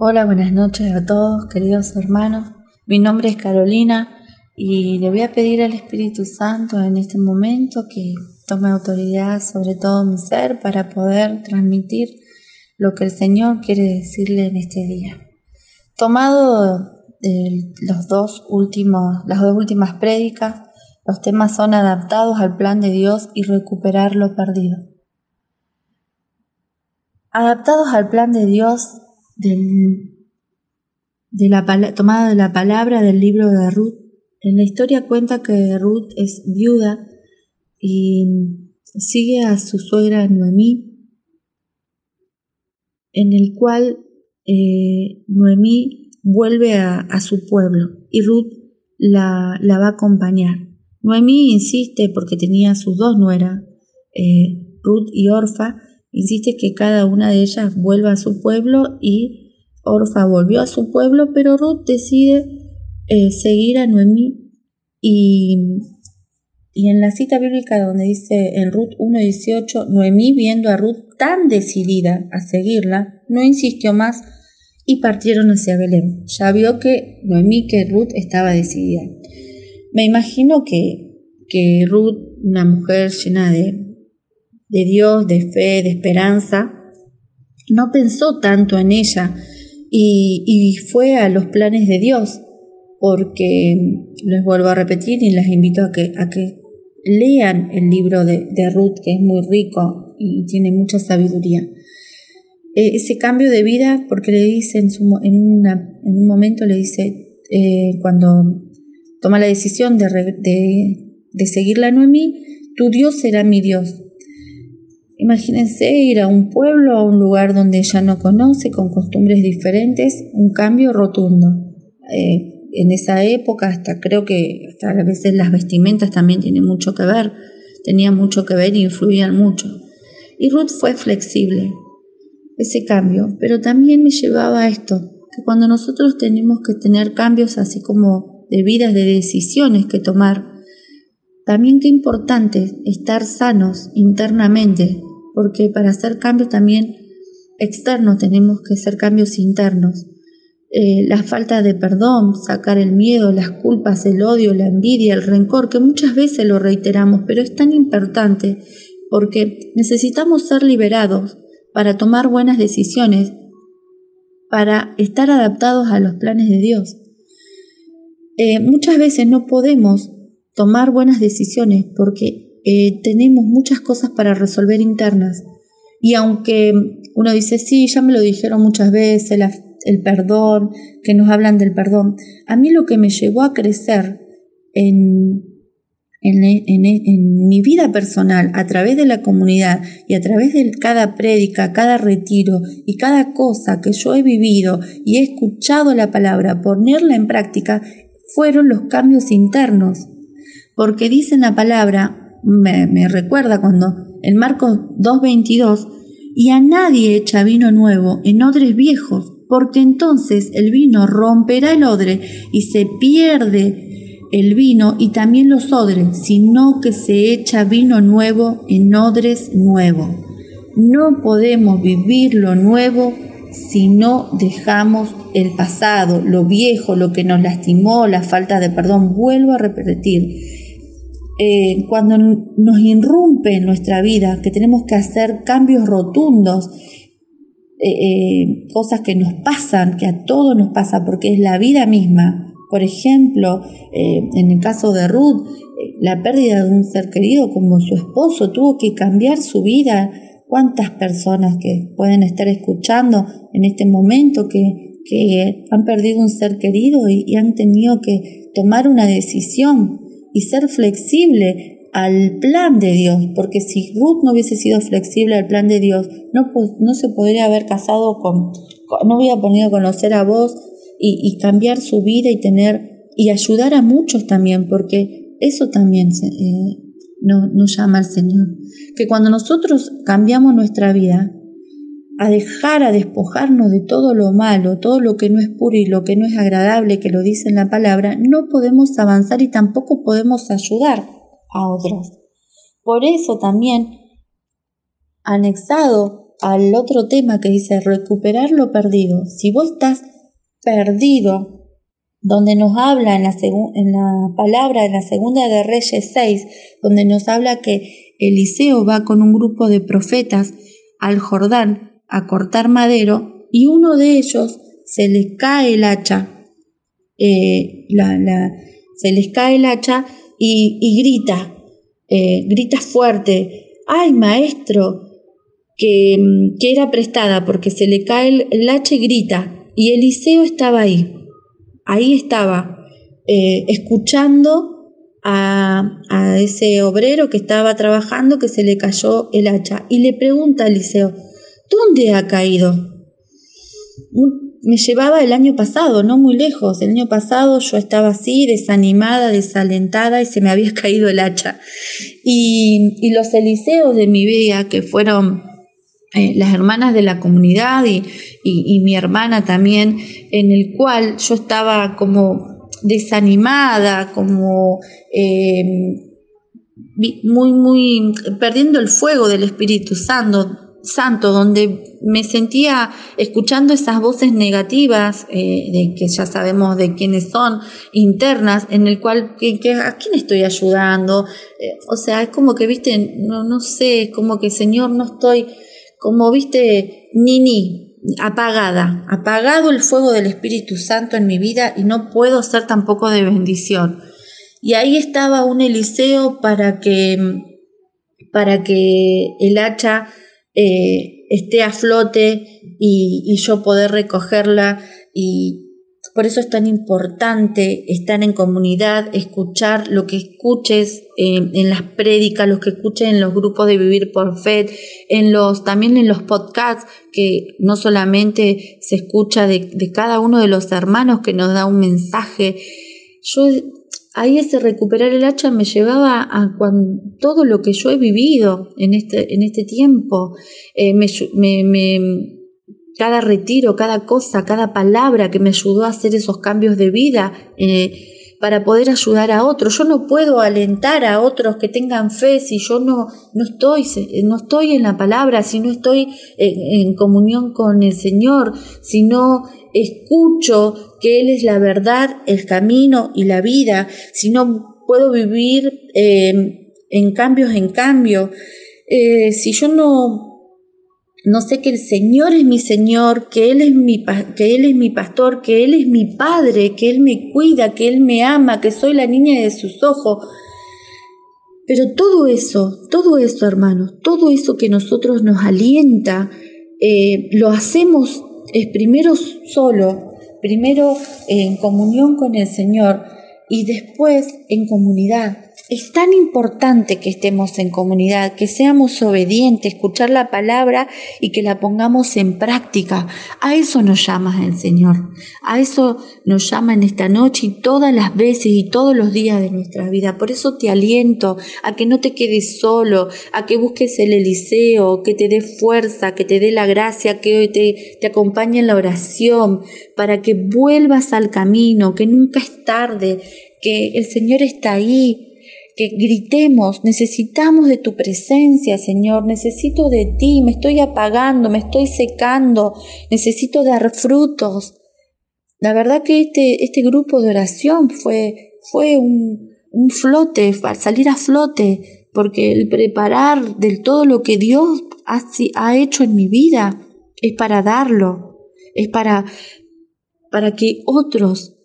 Hola, buenas noches a todos, queridos hermanos. Mi nombre es Carolina y le voy a pedir al Espíritu Santo en este momento que tome autoridad sobre todo mi ser para poder transmitir lo que el Señor quiere decirle en este día. Tomado de los dos últimos, las dos últimas prédicas, los temas son adaptados al plan de Dios y recuperar lo perdido. Adaptados al plan de Dios de la tomada de la palabra del libro de Ruth. En la historia cuenta que Ruth es viuda y sigue a su suegra Noemí, en el cual eh, Noemí vuelve a, su pueblo y Ruth la, va a acompañar. Noemí insiste, porque tenía sus dos nueras, eh, Ruth y Orfa, insiste que cada una de ellas vuelva a su pueblo y Orfa volvió a su pueblo, pero Ruth decide eh, seguir a Noemí y, y en la cita bíblica donde dice en Ruth 1.18, Noemí viendo a Ruth tan decidida a seguirla, no insistió más y partieron hacia Belén. Ya vio que Noemí, que Ruth estaba decidida. Me imagino que, que Ruth, una mujer llena de, de Dios, de fe, de esperanza, no pensó tanto en ella y, fue a los planes de Dios, porque les vuelvo a repetir y les invito a que, a que lean el libro de, Ruth, que es muy rico y tiene mucha sabiduría. E, ese cambio de vida, porque le dice en, en, un momento, le dice, eh, cuando toma la decisión de, de, de seguir la Noemí, tu Dios será mi Dios, Imagínense ir a un pueblo, a un lugar donde ella no conoce, con costumbres diferentes, un cambio rotundo. Eh, en esa época, hasta creo que hasta a veces las vestimentas también tienen mucho que ver, tenían mucho que ver e influían mucho. Y Ruth fue flexible, ese cambio, pero también me llevaba a esto, que cuando nosotros tenemos que tener cambios así como de vidas, de decisiones que tomar, también qué importante estar sanos internamente, porque para hacer cambios también externos tenemos que hacer cambios internos. Eh, la falta de perdón, sacar el miedo, las culpas, el odio, la envidia, el rencor, que muchas veces lo reiteramos, pero es tan importante porque necesitamos ser liberados para tomar buenas decisiones, para estar adaptados a los planes de Dios. Eh, muchas veces no podemos tomar buenas decisiones porque eh, tenemos muchas cosas para resolver internas. Y aunque uno dice, sí, ya me lo dijeron muchas veces, el perdón, que nos hablan del perdón, a mí lo que me llevó a crecer en, en, en, mi vida personal, a través de la comunidad y a través de cada prédica, cada retiro y cada cosa que yo he vivido y he escuchado la palabra, ponerla en práctica, fueron los cambios internos. Porque dice la palabra, me, recuerda cuando en Marcos 2.22, y a nadie echa vino nuevo en odres viejos, porque entonces el vino romperá el odre y se pierde el vino y también los odres, sino que se echa vino nuevo en odres nuevos. No podemos vivir lo nuevo si no dejamos el pasado, lo viejo, lo que nos lastimó, la falta de perdón. Vuelvo a repetir, eh, cuando nos irrumpe en nuestra vida, que tenemos que hacer cambios rotundos, eh, eh, cosas que nos pasan, que a todos nos pasa, porque es la vida misma. Por ejemplo, en el caso de Ruth, la pérdida de un ser querido como su esposo tuvo que cambiar su vida. ¿Cuántas personas que pueden estar escuchando en este momento que han perdido un ser querido y han tenido que tomar una decisión? Y ser flexible al plan de Dios, porque si Ruth no hubiese sido flexible al plan de Dios, no, no se podría haber casado con, no hubiera podido conocer a vos y, cambiar su vida y tener, y ayudar a muchos también, porque eso también eh, nos llama al Señor. Que cuando nosotros cambiamos nuestra vida, a dejar, a despojarnos de todo lo malo, todo lo que no es puro y lo que no es agradable, que lo dice en la palabra, no podemos avanzar y tampoco podemos ayudar a otros. Por eso también, anexado al otro tema que dice recuperar lo perdido. Si vos estás perdido, donde nos habla en la, en la palabra de la segunda de Reyes 6, donde nos habla que Eliseo va con un grupo de profetas al Jordán a cortar madero y uno de ellos se le cae el hacha, eh, se les cae el hacha y, grita, eh, grita fuerte, ay maestro, que, que, era prestada porque se le cae el, hacha y grita, y Eliseo estaba ahí, ahí estaba, eh, escuchando a, a, ese obrero que estaba trabajando que se le cayó el hacha. Y le pregunta a Eliseo, ¿dónde ha caído? me llevaba el año pasado, no muy lejos. El año pasado yo estaba así, desanimada, desalentada y se me había caído el hacha. Y, los eliseos de mi vida, que fueron eh, las hermanas de la comunidad y, mi hermana también, en el cual yo estaba como desanimada, como eh, muy, muy perdiendo el fuego del Espíritu Santo santo, donde me sentía escuchando esas voces negativas, eh, de que ya sabemos de quiénes son, internas, en el cual, que, ¿a quién estoy ayudando? Eh, o sea, es como que, viste, no, no sé, es como que, Señor, no estoy, como, viste, ni ni, apagada, apagado el fuego del Espíritu Santo en mi vida y no puedo ser tampoco de bendición. Y ahí estaba un Eliseo para que, para que el hacha eh, esté a flote y, yo poder recogerla y por eso es tan importante estar en comunidad, escuchar lo que escuches en las prédicas, lo que escuches en los grupos de Vivir por Fe, en los, también en los podcasts, que no solamente se escucha de, de cada uno de los hermanos que nos da un mensaje. Yo ahí ese recuperar el hacha me llevaba a todo lo que yo he vivido en este, en este tiempo. Eh, cada retiro, cada cosa, cada palabra que me ayudó a hacer esos cambios de vida. Eh, para poder ayudar a otros. Yo no puedo alentar a otros que tengan fe si yo no, no, estoy, no estoy en la palabra, si no estoy en, comunión con el Señor, si no escucho que Él es la verdad, el camino y la vida, si no puedo vivir eh, en cambios en cambio, eh, si yo no, no sé que el Señor es mi Señor, que Él es mi, que Él es mi pastor, que Él es mi Padre, que Él me cuida, que Él me ama, que soy la niña de sus ojos. Pero todo eso, todo eso, hermanos, todo eso que nosotros nos alienta, eh, lo hacemos es primero solo, primero en comunión con el Señor y después en comunidad. Es tan importante que estemos en comunidad, que seamos obedientes, escuchar la palabra y que la pongamos en práctica. A eso nos llama el Señor. A eso nos llama en esta noche y todas las veces y todos los días de nuestra vida. Por eso te aliento a que no te quedes solo, a que busques el Eliseo, que te dé fuerza, que te dé la gracia, que hoy te, te acompañe en la oración, para que vuelvas al camino, que nunca es tarde, que el Señor está ahí que gritemos, necesitamos de tu presencia, Señor, necesito de ti, me estoy apagando, me estoy secando, necesito dar frutos. La verdad que este, este grupo de oración fue, fue un, un flote, salir a flote, porque el preparar del todo lo que Dios ha, ha hecho en mi vida es para darlo, es para, para que otros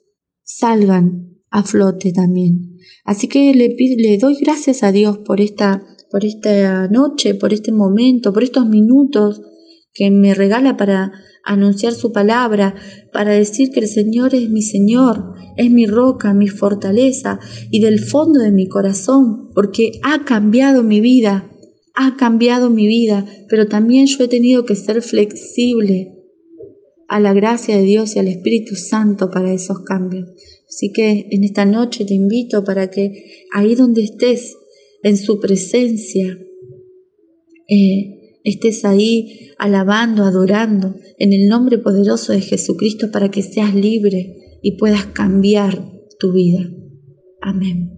salgan a flote también. Así que le, le doy gracias a Dios por esta, por esta noche, por este momento, por estos minutos que me regala para anunciar su palabra, para decir que el Señor es mi Señor, es mi roca, mi fortaleza y del fondo de mi corazón, porque ha cambiado mi vida, ha cambiado mi vida, pero también yo he tenido que ser flexible a la gracia de Dios y al Espíritu Santo para esos cambios. Así que en esta noche te invito para que ahí donde estés, en su presencia, eh, estés ahí alabando, adorando, en el nombre poderoso de Jesucristo para que seas libre y puedas cambiar tu vida. Amén.